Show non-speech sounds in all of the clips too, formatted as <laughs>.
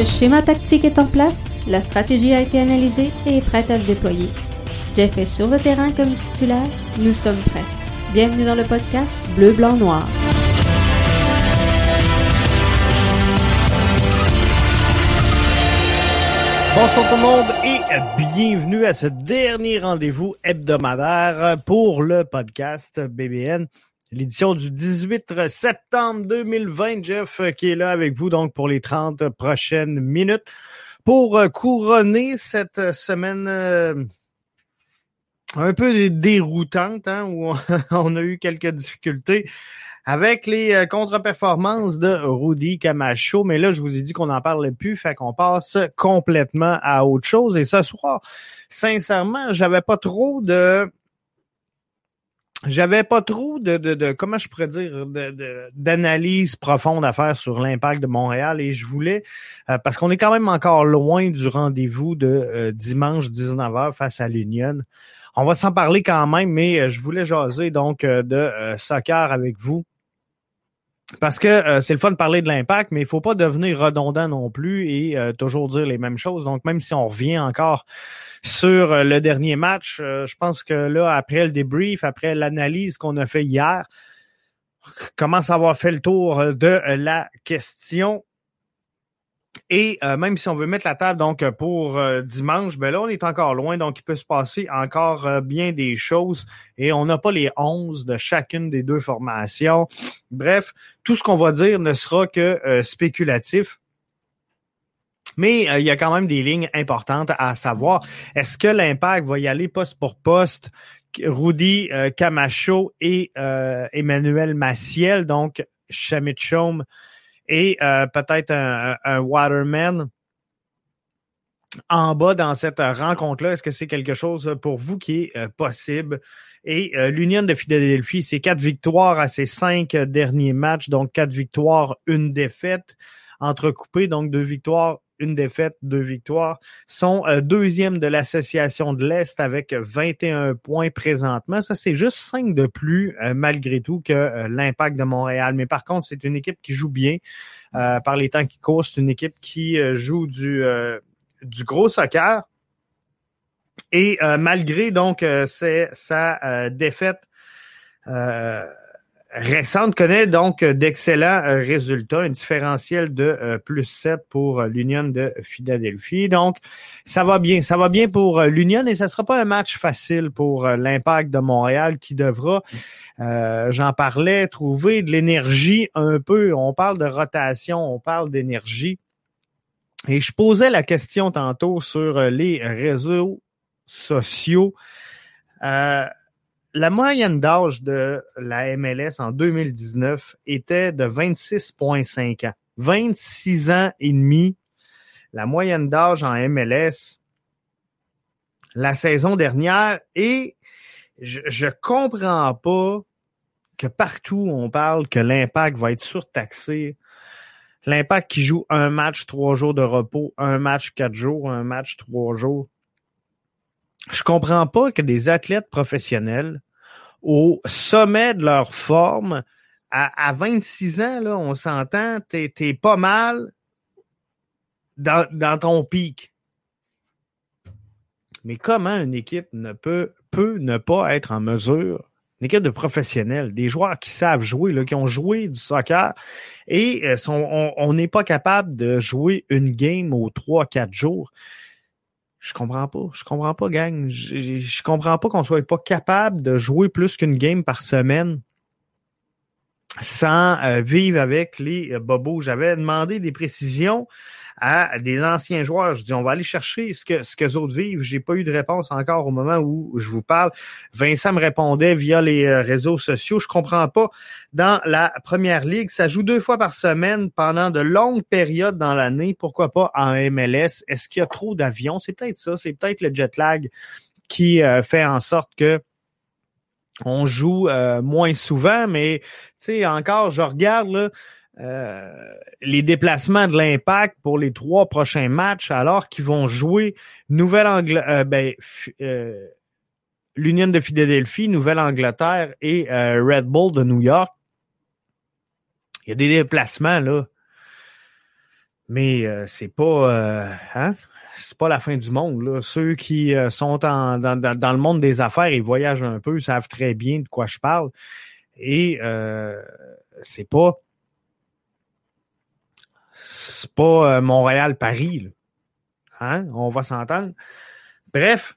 Le schéma tactique est en place, la stratégie a été analysée et est prête à se déployer. Jeff est sur le terrain comme titulaire, nous sommes prêts. Bienvenue dans le podcast Bleu, Blanc, Noir. Bonsoir tout le monde et bienvenue à ce dernier rendez-vous hebdomadaire pour le podcast BBN. L'édition du 18 septembre 2020, Jeff qui est là avec vous donc pour les 30 prochaines minutes pour couronner cette semaine euh, un peu déroutante hein, où <laughs> on a eu quelques difficultés avec les euh, contre-performances de Rudy Camacho. Mais là, je vous ai dit qu'on n'en parlait plus, fait qu'on passe complètement à autre chose. Et ce soir, sincèrement, j'avais pas trop de j'avais pas trop de, de, de, comment je pourrais dire d'analyse profonde à faire sur l'impact de Montréal et je voulais euh, parce qu'on est quand même encore loin du rendez-vous de euh, dimanche 19h face à l'Union. On va s'en parler quand même, mais je voulais jaser donc de soccer avec vous parce que euh, c'est le fun de parler de l'impact, mais il faut pas devenir redondant non plus et euh, toujours dire les mêmes choses. Donc, même si on revient encore sur euh, le dernier match, je pense que là, après le débrief, après l'analyse qu'on a fait hier, commence à avoir fait le tour de la question? Et euh, même si on veut mettre la table donc pour euh, dimanche, ben là, on est encore loin, donc il peut se passer encore euh, bien des choses et on n'a pas les 11 de chacune des deux formations. Bref, tout ce qu'on va dire ne sera que spéculatif. Mais il y a quand même des lignes importantes à savoir. Est-ce que l'impact va y aller poste pour poste? Rudy Camacho et Emmanuel Massiel, donc Chaume et euh, peut-être un, Waterman en bas dans cette rencontre-là. Est-ce que c'est quelque chose pour vous qui est euh, possible? Et euh, l'Union de Philadelphie, c'est quatre victoires à ses cinq derniers matchs, donc quatre victoires, une défaite, entrecoupées, donc deux victoires, une défaite, deux victoires, sont euh, deuxième de l'association de l'Est avec 21 points présentement. Ça, c'est juste cinq de plus euh, malgré tout que euh, l'impact de Montréal. Mais par contre, c'est une équipe qui joue bien par les temps qui courent. C'est une équipe qui joue du, du gros soccer. Et malgré donc sa défaite récente connaît donc d'excellents euh, résultats, un différentiel de euh, plus 7 pour euh, l'Union de Philadelphie. Donc, ça va bien. Ça va bien pour l'Union et ça sera pas un match facile pour l'Impact de Montréal qui devra, j'en parlais, trouver de l'énergie un peu. On parle de rotation, on parle d'énergie. Et je posais la question tantôt sur les réseaux sociaux. Euh, la moyenne d'âge de la MLS en 2019 était de 26,5 ans. 26 ans et demi. La moyenne d'âge en MLS la saison dernière et je, je comprends pas que partout on parle que l'impact va être surtaxé. L'impact qui joue un match trois jours de repos, un match quatre jours, un match trois jours je comprends pas que des athlètes professionnels au sommet de leur forme, à, 26 ans, là, on s'entend, t'es es pas mal dans, ton pic. Mais comment une équipe ne peut, peut ne pas être en mesure, une équipe de professionnels, des joueurs qui savent jouer, là, qui ont joué du soccer, et euh, on n'est pas capable de jouer une game aux 3-4 jours. Je comprends pas. Je comprends pas, gang. Je, comprends pas qu'on soit pas capable de jouer plus qu'une game par semaine sans euh, vivre avec les euh, bobos. J'avais demandé des précisions à des anciens joueurs. Je dis, on va aller chercher ce que ce que autres vivent. J'ai pas eu de réponse encore au moment où je vous parle. Vincent me répondait via les euh, réseaux sociaux. Je comprends pas. Dans la première ligue, ça joue deux fois par semaine pendant de longues périodes dans l'année. Pourquoi pas en MLS? Est-ce qu'il y a trop d'avions? C'est peut-être ça. C'est peut-être le jet lag qui fait en sorte que on joue euh, moins souvent, mais tu sais, encore, je regarde là, euh, les déplacements de l'impact pour les trois prochains matchs, alors qu'ils vont jouer Nouvelle-Angleterre, euh, ben, l'Union de Philadelphie, Nouvelle-Angleterre et Red Bull de New York. Il y a des déplacements là. Mais euh, c'est pas euh, hein? c'est pas la fin du monde. Là. Ceux qui euh, sont en, dans, dans, le monde des affaires et voyagent un peu savent très bien de quoi je parle. Et euh, c'est pas c'est pas Montréal-Paris. Hein? On va s'entendre. Bref,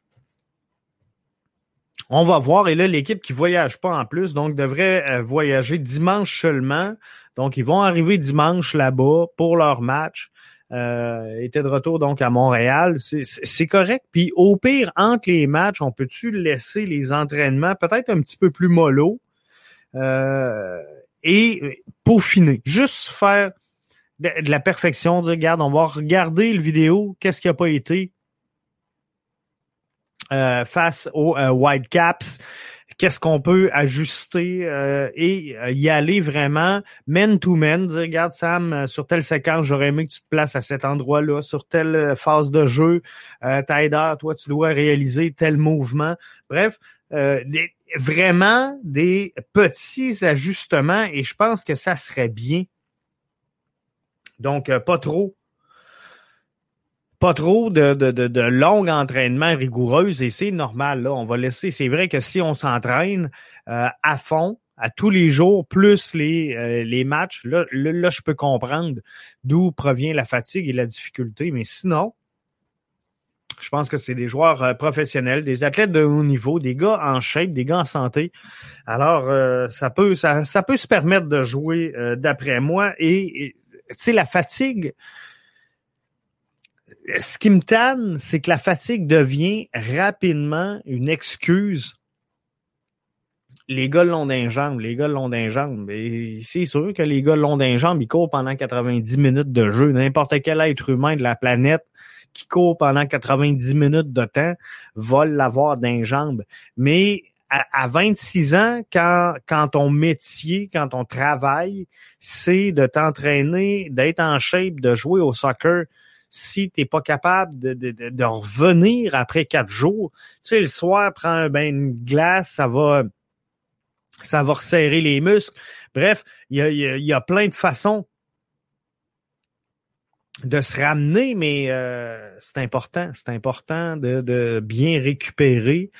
on va voir. Et là, l'équipe qui voyage pas en plus, donc devrait voyager dimanche seulement. Donc, ils vont arriver dimanche là-bas pour leur match. Euh, était de retour donc à Montréal. C'est correct. Puis au pire, entre les matchs, on peut-tu laisser les entraînements peut-être un petit peu plus mollo euh, et peaufiner? Juste faire de, la perfection, dire, regarde, on va regarder le vidéo, qu'est-ce qui a pas été euh, face aux Whitecaps qu'est-ce qu'on peut ajuster euh, et euh, y aller vraiment man-to-man, dire, regarde Sam, euh, sur telle séquence, j'aurais aimé que tu te places à cet endroit-là, sur telle phase de jeu, euh, Tider, toi, tu dois réaliser tel mouvement. Bref, des, vraiment des petits ajustements et je pense que ça serait bien. Donc, pas trop pas trop de, de, de, longs entraînements rigoureux et c'est normal. Là, on va laisser. C'est vrai que si on s'entraîne euh, à fond, à tous les jours, plus les, euh, les matchs, là, là, je peux comprendre d'où provient la fatigue et la difficulté. Mais sinon, je pense que c'est des joueurs euh, professionnels, des athlètes de haut niveau, des gars en shape, des gars en santé. Alors, ça peut ça, ça peut se permettre de jouer d'après moi. Et, sais, la fatigue, ce qui me tanne, c'est que la fatigue devient rapidement une excuse. Les gars l'ont d'un jambe, les gars l'ont d'un jambe. C'est sûr que les gars l'ont d'un jambe, ils courent pendant 90 minutes de jeu. N'importe quel être humain de la planète qui court pendant 90 minutes de temps va l'avoir d'un jambe. Mais à, 26 ans, quand, quand ton métier, quand ton travail, c'est de t'entraîner, d'être en shape, de jouer au soccer, si tu n'es pas capable de, de, de, revenir après quatre jours, tu sais, le soir, prends un bain de glace, ça va ça va resserrer les muscles. Bref, il y a, y a, plein de façons de se ramener, mais euh, c'est important. C'est important de, de, bien récupérer,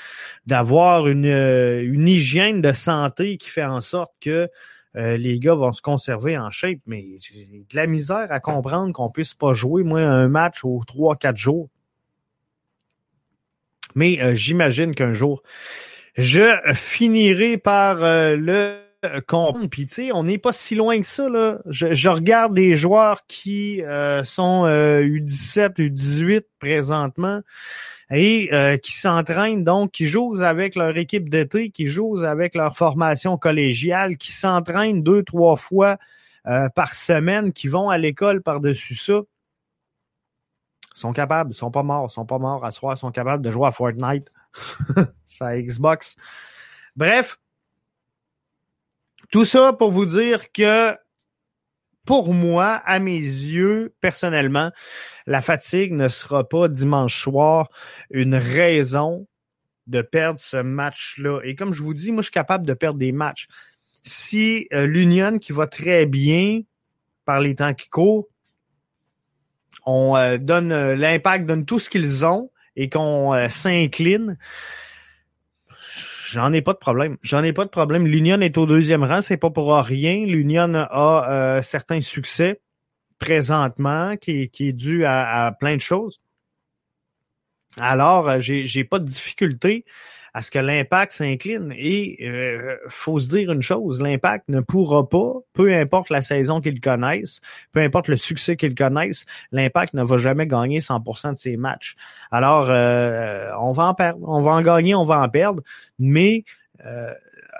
d'avoir une, une hygiène de santé qui fait en sorte que euh, les gars vont se conserver en shape, mais j'ai de la misère à comprendre qu'on puisse pas jouer, moi, un match aux trois, quatre jours. Mais euh, j'imagine qu'un jour, je finirai par euh, le comprendre. Puis tu sais, on n'est pas si loin que ça. Là. Je, regarde des joueurs qui sont U17, U18 présentement et euh, qui s'entraînent donc, qui jouent avec leur équipe d'été, qui jouent avec leur formation collégiale, qui s'entraînent deux, trois fois euh, par semaine, qui vont à l'école par-dessus ça, sont capables, sont pas morts, sont pas morts à soir, sont capables de jouer à Fortnite, <laughs> ça Xbox. Bref, tout ça pour vous dire que pour moi, à mes yeux, personnellement, la fatigue ne sera pas dimanche soir une raison de perdre ce match-là. Et comme je vous dis, moi, je suis capable de perdre des matchs. Si euh, l'Union, qui va très bien par les temps qui courent, on euh, donne euh, l'impact, donne tout ce qu'ils ont et qu'on s'incline, J'en ai pas de problème. J'en ai pas de problème. L'Union est au deuxième rang, c'est pas pour rien. L'Union a euh, certains succès présentement qui, est dû à, plein de choses. Alors, euh, j'ai, j'ai pas de difficulté à ce que l'impact s'incline. Et euh, faut se dire une chose, l'impact ne pourra pas, peu importe la saison qu'ils connaissent, peu importe le succès qu'ils connaissent, l'impact ne va jamais gagner 100% de ses matchs. Alors, euh, on va en perdre, on va en gagner, on va en perdre, mais euh,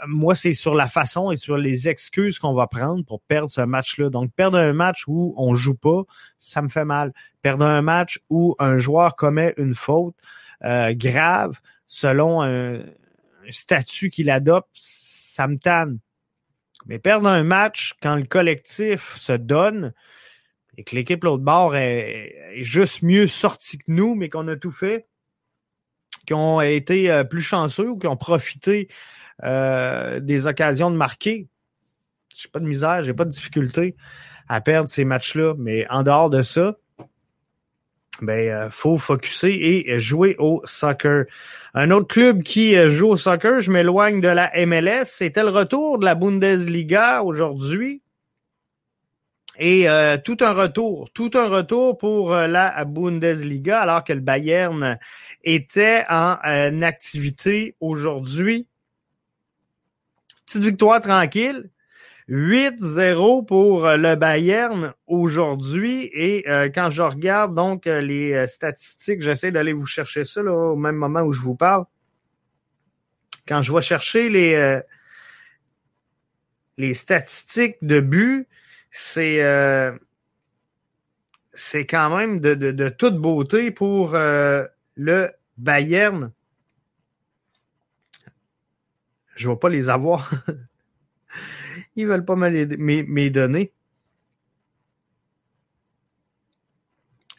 moi, c'est sur la façon et sur les excuses qu'on va prendre pour perdre ce match-là. Donc, perdre un match où on joue pas, ça me fait mal. Perdre un match où un joueur commet une faute euh, grave, selon un, statut qu'il adopte, ça me tanne. Mais perdre un match quand le collectif se donne et que l'équipe l'autre bord est, juste mieux sortie que nous, mais qu'on a tout fait, qui ont été euh, plus chanceux ou qui ont profité euh, des occasions de marquer, j'ai pas de misère, j'ai pas de difficulté à perdre ces matchs-là. Mais en dehors de ça, ben euh, faut focuser et jouer au soccer. Un autre club qui euh, joue au soccer, je m'éloigne de la MLS, c'était le retour de la Bundesliga aujourd'hui. Et euh, tout un retour, tout un retour pour la Bundesliga, alors que le Bayern était en activité aujourd'hui. Petite victoire tranquille. 8-0 pour euh, le Bayern aujourd'hui. Et euh, quand je regarde donc euh, les statistiques, j'essaie d'aller vous chercher ça là, au même moment où je vous parle. Quand je vais chercher les, les statistiques de but, c'est c'est quand même de, de, de, toute beauté pour le Bayern. Je ne vais pas les avoir. <laughs> Ils veulent pas me donner.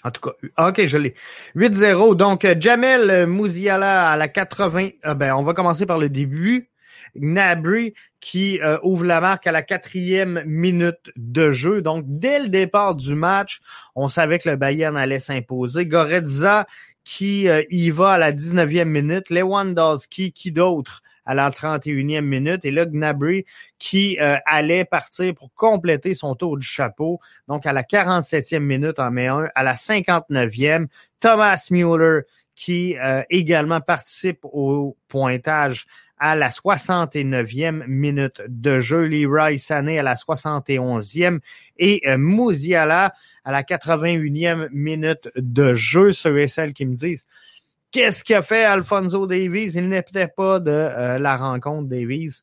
En tout cas, OK, je l'ai. 8-0. Donc, Jamel Mouziala à la 80. Ah ben, on va commencer par le début. Gnabry qui euh, ouvre la marque à la quatrième minute de jeu. Donc, dès le départ du match, on savait que le Bayern allait s'imposer. Goretza qui euh, y va à la 19e minute. Lewandowski, qui d'autre? À la 31e minute. Et là, Gnabry qui euh, allait partir pour compléter son tour du chapeau. Donc, à la 47e minute en mai 1. À la 59e, Thomas Mueller qui euh, également participe au pointage à la 69e minute de jeu. Leroy Sané à la 71e et euh, Mouziala à la 81e minute de jeu. Ceux et celles qui me disent Qu'est-ce qu'a fait Alfonso Davies? Il n'était pas de euh, la rencontre Davies.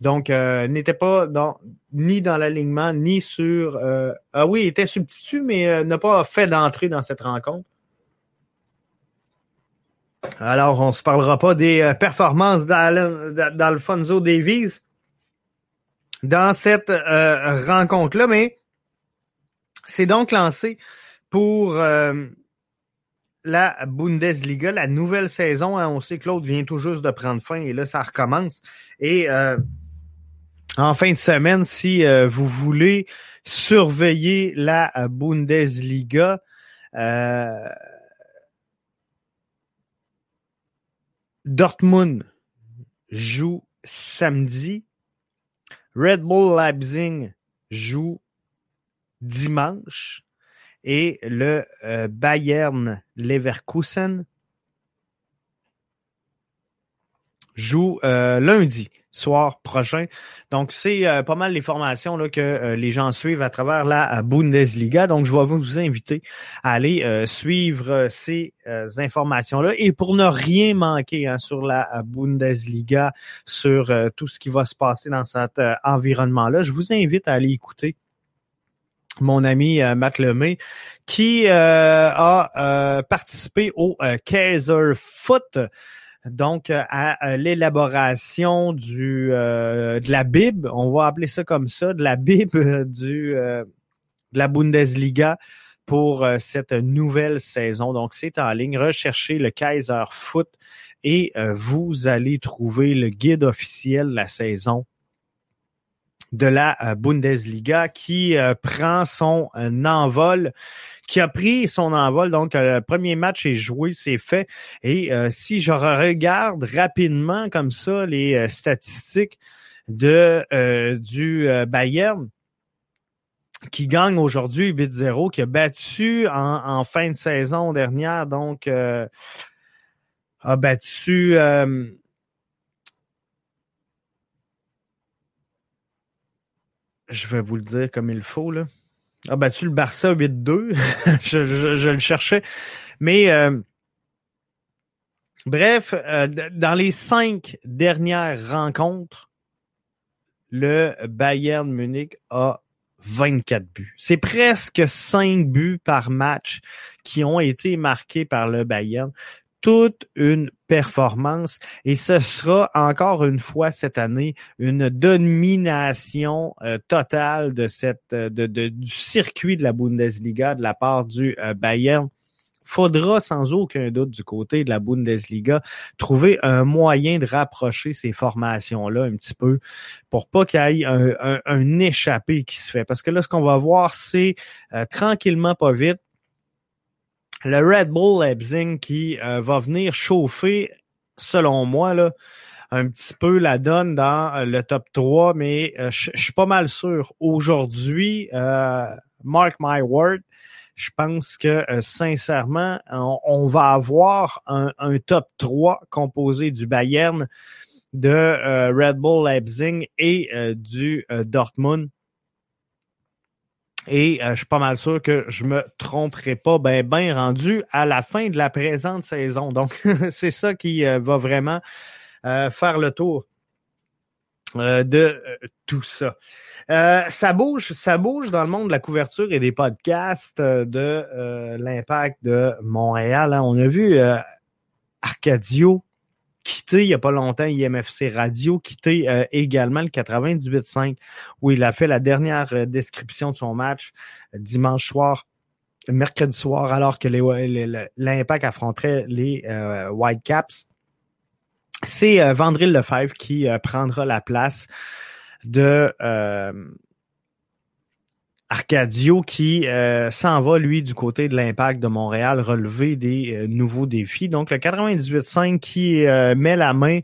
Donc, euh, n'était pas dans, ni dans l'alignement, ni sur... Euh, ah oui, il était substitut, mais n'a pas fait d'entrée dans cette rencontre. Alors, on ne se parlera pas des performances d'Alfonso Davies dans cette rencontre-là, mais c'est donc lancé pour la Bundesliga, la nouvelle saison. Hein, on sait que l'autre vient tout juste de prendre fin et là, ça recommence. Et euh, en fin de semaine, si euh, vous voulez surveiller la Bundesliga, euh, Dortmund joue samedi. Red Bull Leipzig joue dimanche et le euh, Bayern Leverkusen joue euh, lundi soir prochain. Donc, c'est euh, pas mal les formations que les gens suivent à travers la Bundesliga. Donc, je vais vous inviter à aller suivre ces informations-là. Et pour ne rien manquer hein, sur la Bundesliga, sur tout ce qui va se passer dans cet environnement-là, je vous invite à aller écouter mon ami euh, qui euh, a euh, participé au Kaiser Foot, donc à, l'élaboration du de la Bible, on va appeler ça comme ça, de la Bible du de la Bundesliga pour cette nouvelle saison. Donc c'est en ligne, recherchez le Kaiser Foot et vous allez trouver le guide officiel de la saison de la euh, Bundesliga qui euh, prend son euh, envol qui a pris son envol. Donc, le premier match est joué, c'est fait. Et si je regarde rapidement comme ça les statistiques de du Bayern, qui gagne aujourd'hui 8-0, qui a battu en, fin de saison dernière, donc a battu je vais vous le dire comme il faut, là. Ah, battu le Barça 8-2. <laughs> je, je, le cherchais. Mais euh, bref, euh, dans les cinq dernières rencontres, le Bayern Munich a 24 buts. C'est presque 5 buts par match qui ont été marqués par le Bayern toute une performance et ce sera encore une fois cette année une domination euh, totale de cette euh, de, du circuit de la Bundesliga de la part du euh, Bayern. faudra sans aucun doute du côté de la Bundesliga trouver un moyen de rapprocher ces formations-là un petit peu pour pas qu'il y ait un, échappé qui se fait. Parce que là, ce qu'on va voir, c'est tranquillement, pas vite, le Red Bull Leipzig qui euh, va venir chauffer, selon moi, là, un petit peu la donne dans euh, le top 3, mais euh, je suis pas mal sûr. Aujourd'hui, mark my word, je pense que sincèrement, on, va avoir un, top 3 composé du Bayern, de Red Bull Leipzig et du Dortmund. Et euh, je suis pas mal sûr que je me tromperai pas ben ben rendu à la fin de la présente saison. Donc, <laughs> c'est ça qui euh, va vraiment euh, faire le tour de tout ça. ça bouge, ça bouge dans le monde de la couverture et des podcasts de l'impact de Montréal. Hein. On a vu Arcadio quitté il n'y a pas longtemps IMFC Radio, quitté euh, également le 98.5 où il a fait la dernière euh, description de son match euh, dimanche soir, mercredi soir, alors que l'Impact affronterait les Whitecaps. C'est Vandril Lefebvre qui prendra la place de Arcadio qui euh, s'en va, lui, du côté de l'impact de Montréal, relever des euh, nouveaux défis. Donc, le 98.5 qui euh, met la main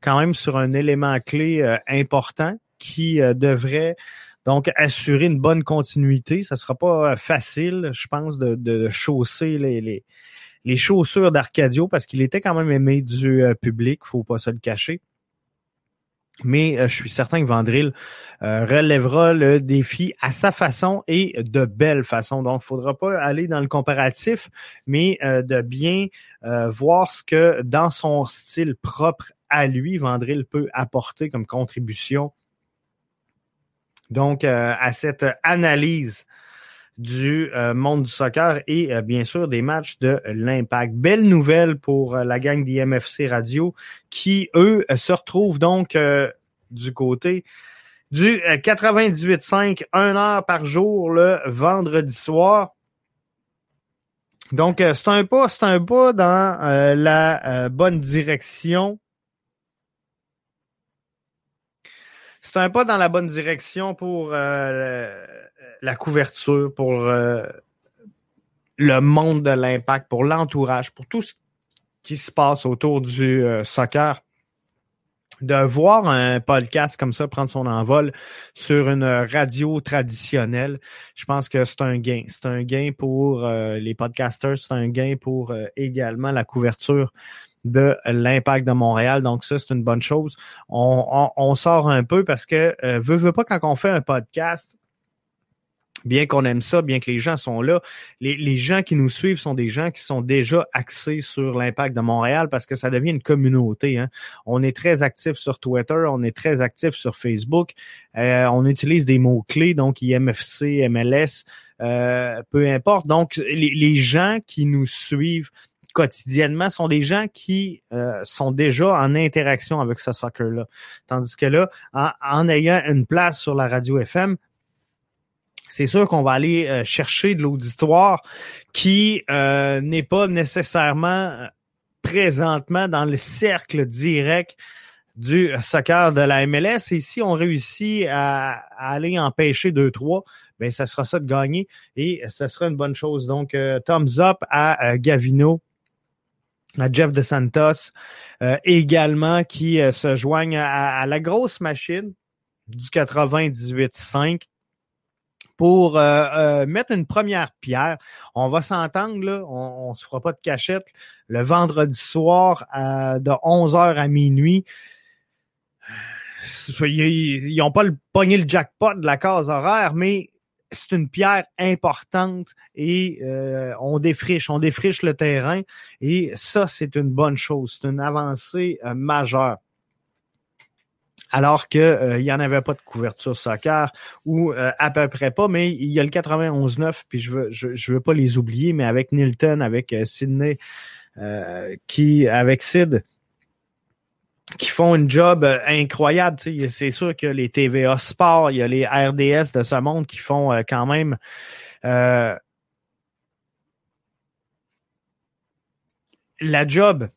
quand même sur un élément clé important qui devrait donc assurer une bonne continuité. Ça sera pas facile, je pense, de, de chausser les, les, les chaussures d'Arcadio parce qu'il était quand même aimé du public, faut pas se le cacher. Mais euh, je suis certain que Vandril euh, relèvera le défi à sa façon et de belle façon. Donc, il faudra pas aller dans le comparatif, mais euh, de bien voir ce que dans son style propre à lui, Vandril peut apporter comme contribution. Donc, à cette analyse du euh, monde du soccer et euh, bien sûr des matchs de l'Impact. Belle nouvelle pour euh, la gang d'IMFC Radio qui, eux, se retrouvent donc du côté du 98.5, 1 heure par jour le vendredi soir. Donc, c'est un pas, c'est un pas dans la bonne direction. C'est un pas dans la bonne direction pour la couverture, pour euh, le monde de l'impact, pour l'entourage, pour tout ce qui se passe autour du euh, soccer. De voir un podcast comme ça prendre son envol sur une radio traditionnelle, je pense que c'est un gain. C'est un gain pour euh, les podcasters, c'est un gain pour également la couverture de l'impact de Montréal. Donc ça, c'est une bonne chose. On, on, sort un peu parce que euh, veut, veut pas quand on fait un podcast, bien qu'on aime ça, bien que les gens sont là, les, gens qui nous suivent sont des gens qui sont déjà axés sur l'impact de Montréal parce que ça devient une communauté. Hein. On est très actif sur Twitter, on est très actif sur Facebook, euh, on utilise des mots-clés, donc IMFC, MLS, euh, peu importe. Donc, les, gens qui nous suivent quotidiennement sont des gens qui euh, sont déjà en interaction avec ce soccer-là. Tandis que là, en, en, ayant une place sur la radio FM, c'est sûr qu'on va aller euh, chercher de l'auditoire qui euh, n'est pas nécessairement euh, présentement dans le cercle direct du soccer de la MLS. Et si on réussit à, aller empêcher 2-3, ben ça sera ça de gagner et ça sera une bonne chose. Donc, thumbs up à Gavino, à Jeff De Santos, également qui se joignent à, à, la grosse machine du 98-5 pour euh, euh, mettre une première pierre. On va s'entendre, là, on, on se fera pas de cachette. Le vendredi soir de 11h à minuit, ils n'ont pas le, pogné le jackpot de la case horaire, mais c'est une pierre importante et euh, on défriche, on défriche le terrain et ça, c'est une bonne chose, c'est une avancée majeure alors que euh, il y en avait pas de couverture soccer ou euh, à peu près pas, mais il y a le 91-9, puis je veux veux pas les oublier, mais avec Nilton, avec euh, Sydney, qui avec Sid, qui font une job incroyable. C'est sûr que les TVA Sport, il y a les RDS de ce monde qui font quand même la job.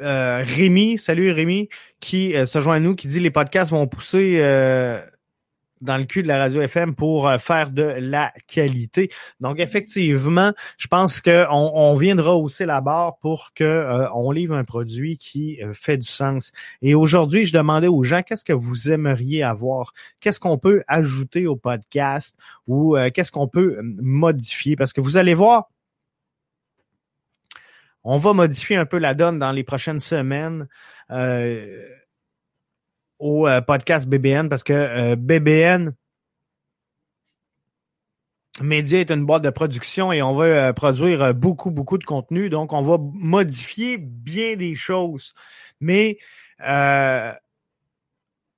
Euh, Rémi, salut Rémi, qui se joint à nous, qui dit les podcasts vont pousser dans le cul de la radio FM pour euh, faire de la qualité. Donc effectivement, je pense qu'on on viendra hausser la barre pour que euh, on livre un produit qui euh, fait du sens. Et aujourd'hui, je demandais aux gens qu'est-ce que vous aimeriez avoir, qu'est-ce qu'on peut ajouter au podcast ou qu'est-ce qu'on peut modifier? Parce que vous allez voir on va modifier un peu la donne dans les prochaines semaines. Euh, au euh, podcast BBN parce que euh, BBN Média est une boîte de production et on va euh, produire beaucoup, beaucoup de contenu. Donc, on va modifier bien des choses. Mais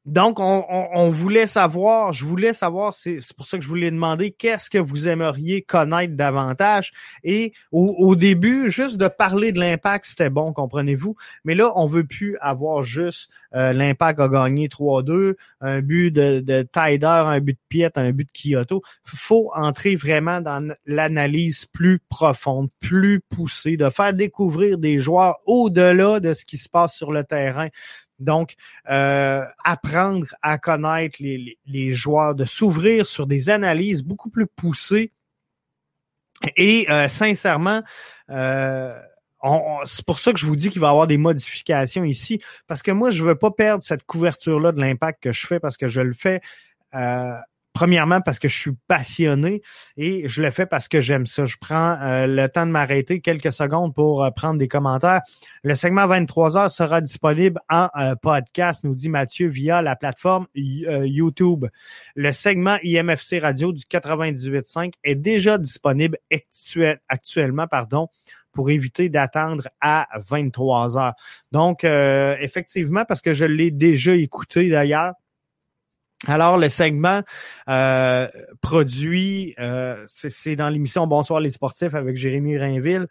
donc, on, voulait savoir, je voulais savoir, c'est pour ça que je voulais demander qu'est-ce que vous aimeriez connaître davantage? Et au, début, juste de parler de l'impact, c'était bon, comprenez-vous? Mais là, on veut plus avoir juste euh, l'impact a gagné 3-2, un but de, de Tider, un but de Piet, un but de Kyoto. faut entrer vraiment dans l'analyse plus profonde, plus poussée, de faire découvrir des joueurs au-delà de ce qui se passe sur le terrain. Donc, euh, apprendre à connaître les, les, joueurs, de s'ouvrir sur des analyses beaucoup plus poussées. Et euh, sincèrement, euh, c'est pour ça que je vous dis qu'il va y avoir des modifications ici, parce que moi, je veux pas perdre cette couverture-là de l'impact que je fais, parce que je le fais Premièrement, parce que je suis passionné et je le fais parce que j'aime ça. Je prends euh, le temps de m'arrêter quelques secondes pour euh, prendre des commentaires. Le segment 23 heures sera disponible en euh, podcast, nous dit Mathieu, via la plateforme YouTube. Le segment IMFC Radio du 98.5 est déjà disponible actuellement, pardon, pour éviter d'attendre à 23 heures. Donc, effectivement, parce que je l'ai déjà écouté d'ailleurs, alors, le segment euh, produit, euh, c'est dans l'émission Bonsoir les sportifs avec Jérémy Rainville,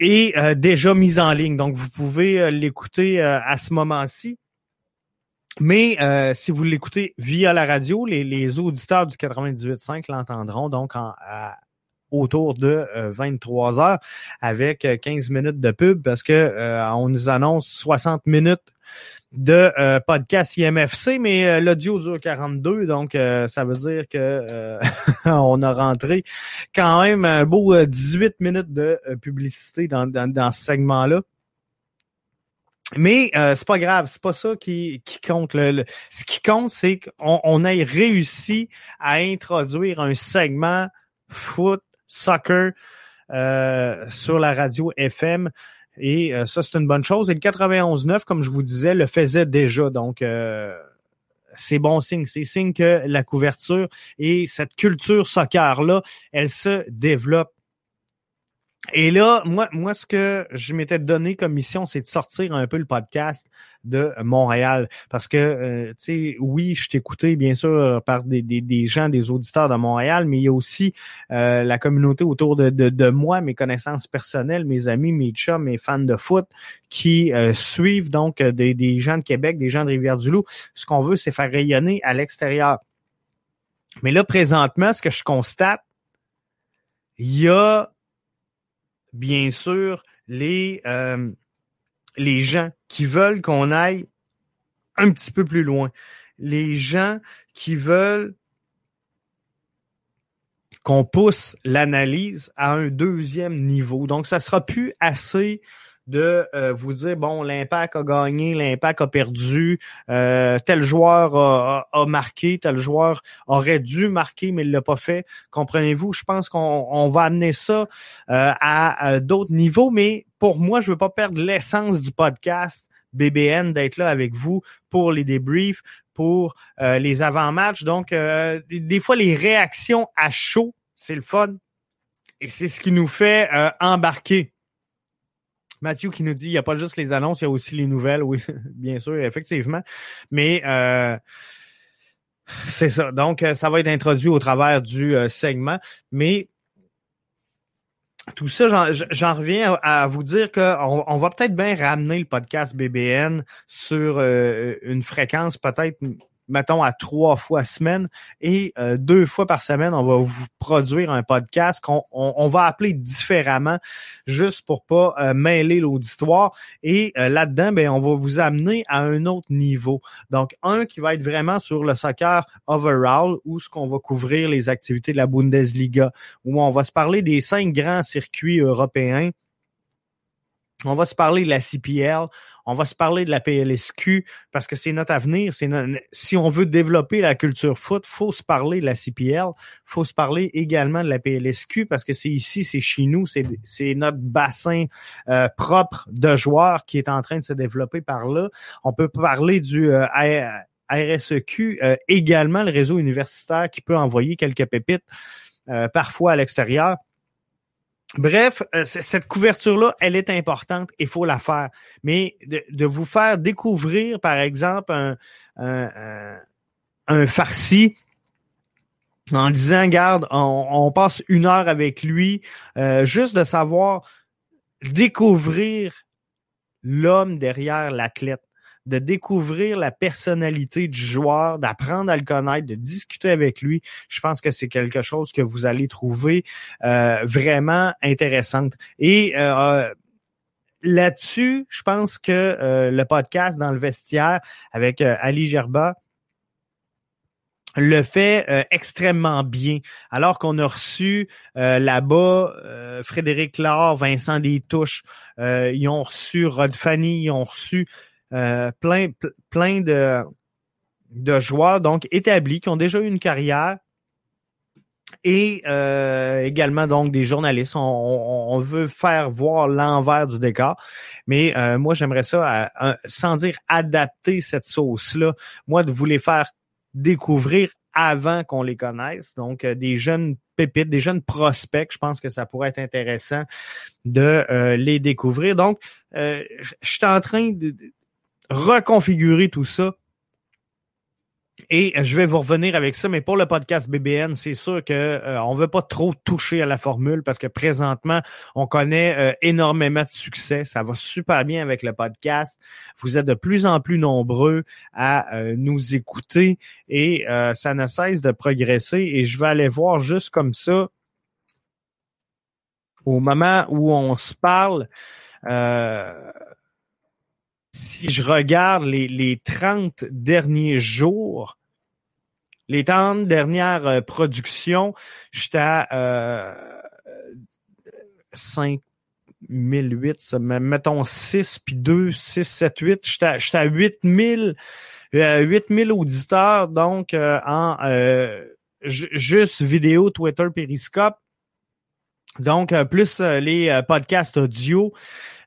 est euh, déjà mis en ligne. Donc, vous pouvez l'écouter à ce moment-ci. Mais si vous l'écoutez via la radio, les, auditeurs du 98.5 l'entendront donc en, autour de 23 heures avec 15 minutes de pub parce que on nous annonce 60 minutes de euh, podcast IMFC, mais euh, l'audio dure 42, donc euh, ça veut dire que <laughs> on a rentré quand même un beau 18 minutes de publicité dans, dans, ce segment-là. Mais c'est pas grave, c'est pas ça qui, qui compte. Le, ce qui compte, c'est qu'on on ait réussi à introduire un segment foot, soccer sur la radio FM. Et euh, ça, c'est une bonne chose. Et le 91.9, comme je vous disais, le faisait déjà. Donc, euh, c'est bon signe. C'est signe que la couverture et cette culture soccer-là, elle se développe et là, moi, moi, ce que je m'étais donné comme mission, c'est de sortir un peu le podcast de Montréal. Parce que, euh, tu sais, oui, je t'écoutais bien sûr par des, des, des, gens, des auditeurs de Montréal, mais il y a aussi euh, la communauté autour de, de, de, moi, mes connaissances personnelles, mes amis, mes chums, mes fans de foot, qui euh, suivent donc des, des gens de Québec, des gens de Rivière-du-Loup. Ce qu'on veut, c'est faire rayonner à l'extérieur. Mais là, présentement, ce que je constate, il y a bien sûr, les, euh, les gens qui veulent qu'on aille un petit peu plus loin. Les gens qui veulent qu'on pousse l'analyse à un deuxième niveau. Donc, ça sera plus assez de euh, vous dire bon l'impact a gagné, l'impact a perdu, euh, tel joueur a, marqué, tel joueur aurait dû marquer mais il l'a pas fait. Comprenez-vous? Je pense qu'on va amener ça euh, à, d'autres niveaux, mais pour moi je veux pas perdre l'essence du podcast. BBN d'être là avec vous pour les débriefs, pour les avant-matchs. Donc, des fois, les réactions à chaud, c'est le fun. Et c'est ce qui nous fait embarquer Mathieu qui nous dit il n'y a pas juste les annonces, il y a aussi les nouvelles. Oui, <laughs> bien sûr, effectivement. Mais euh, c'est ça. Donc, euh, ça va être introduit au travers du euh, segment. Mais tout ça, j'en reviens à, vous dire qu'on on va peut-être bien ramener le podcast BBN sur une fréquence peut-être mettons, à trois fois semaine et euh, deux fois par semaine, on va vous produire un podcast qu'on on, va appeler différemment, juste pour pas euh, mêler l'auditoire. Et euh, là-dedans, ben, on va vous amener à un autre niveau. Donc, un qui va être vraiment sur le soccer overall, où ce qu'on va couvrir les activités de la Bundesliga, où on va se parler des cinq grands circuits européens on va se parler de la CPL, on va se parler de la PLSQ parce que c'est notre avenir. Si on veut développer la culture foot, faut se parler de la CPL, faut se parler également de la PLSQ parce que c'est ici, c'est chez nous, c'est notre bassin euh, propre de joueurs qui est en train de se développer par là. On peut parler du euh, RSEQ, euh, également le réseau universitaire qui peut envoyer quelques pépites parfois à l'extérieur. Bref, euh, cette couverture-là, elle est importante il faut la faire. Mais de, vous faire découvrir, par exemple, un, un, un, farci en disant, garde, on, passe une heure avec lui, euh, juste de savoir découvrir l'homme derrière l'athlète de découvrir la personnalité du joueur, d'apprendre à le connaître, de discuter avec lui. Je pense que c'est quelque chose que vous allez trouver euh, vraiment intéressante. Et euh, là-dessus, je pense que euh, le podcast dans le vestiaire avec Ali Gerba, le fait extrêmement bien. Alors qu'on a reçu là-bas Frédéric Laure, Vincent Destouches, ils ont reçu Rod Fanny, ils ont reçu euh, plein, plein de, de joueurs donc établis qui ont déjà eu une carrière et euh, également donc des journalistes. On, veut faire voir l'envers du décor, mais euh, moi j'aimerais ça, sans dire adapter cette sauce-là, moi de vous les faire découvrir avant qu'on les connaisse. Donc des jeunes pépites, des jeunes prospects, je pense que ça pourrait être intéressant de les découvrir. Donc je suis en train de reconfigurer tout ça. Et je vais vous revenir avec ça, mais pour le podcast BBN, c'est sûr que euh, on veut pas trop toucher à la formule parce que présentement, on connaît euh, énormément de succès. Ça va super bien avec le podcast. Vous êtes de plus en plus nombreux à euh, nous écouter et ça ne cesse de progresser. Et je vais aller voir juste comme ça au moment où on se parle. Euh, si je regarde les, les 30 derniers jours, les 30 dernières euh, productions, j'étais à euh, 5008, mettons 6 puis 2, 6, 7, 8, j'étais à 8000 euh, 8000 auditeurs donc euh, en euh, juste vidéo Twitter Periscope donc, euh, plus euh, les euh, podcasts audio.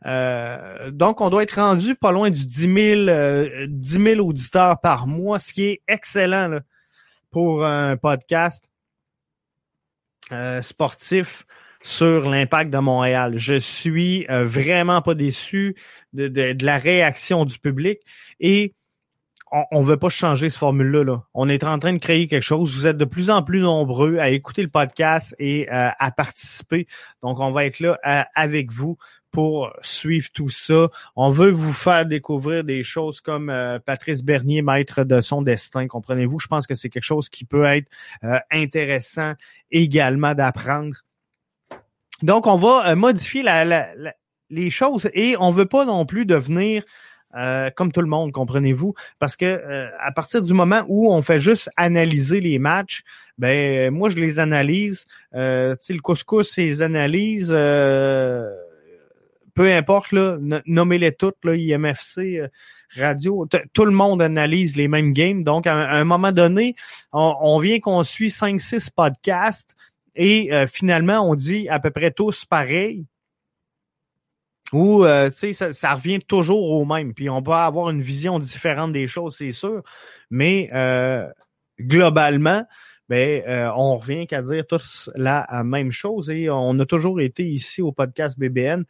donc, on doit être rendu pas loin du 10 000, 10 auditeurs par mois, ce qui est excellent pour un podcast sportif sur l'impact de Montréal. Je suis vraiment pas déçu de, de, la réaction du public et on ne veut pas changer ce formule-là. Là. On est en train de créer quelque chose. Vous êtes de plus en plus nombreux à écouter le podcast et euh, à participer. Donc, on va être là euh, avec vous pour suivre tout ça. On veut vous faire découvrir des choses comme euh, Patrice Bernier, maître de son destin. Comprenez-vous? Je pense que c'est quelque chose qui peut être intéressant également d'apprendre. Donc, on va modifier les choses et on veut pas non plus devenir euh, comme tout le monde, comprenez-vous, parce que euh, à partir du moment où on fait juste analyser les matchs, ben moi je les analyse. Euh, le couscous, les analyses, euh, peu importe là, nommez-les toutes là, IMFC, radio, tout le monde analyse les mêmes games. Donc à un, moment donné, on, on vient qu'on suit 5-6 podcasts et finalement on dit à peu près tous pareil ou euh, sais ça, revient toujours au même. Puis on peut avoir une vision différente des choses c'est sûr. Mais euh, globalement ben euh, on revient qu'à dire tous la même chose. Et on a toujours été ici au podcast BBN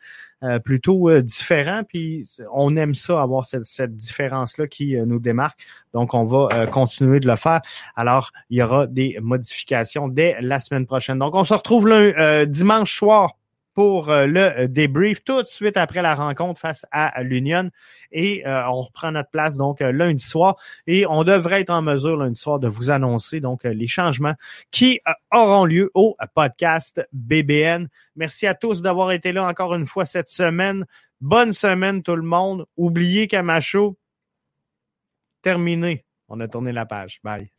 plutôt différent. Puis on aime ça avoir cette, cette différence là qui nous démarque. Donc on va continuer de le faire. Alors il y aura des modifications dès la semaine prochaine. Donc on se retrouve le dimanche soir pour le débrief tout de suite après la rencontre face à l'Union. Et on reprend notre place donc lundi soir. Et on devrait être en mesure lundi soir de vous annoncer donc les changements qui auront lieu au podcast BBN. Merci à tous d'avoir été là encore une fois cette semaine. Bonne semaine tout le monde. Oubliez Camacho. Terminé. On a tourné la page. Bye.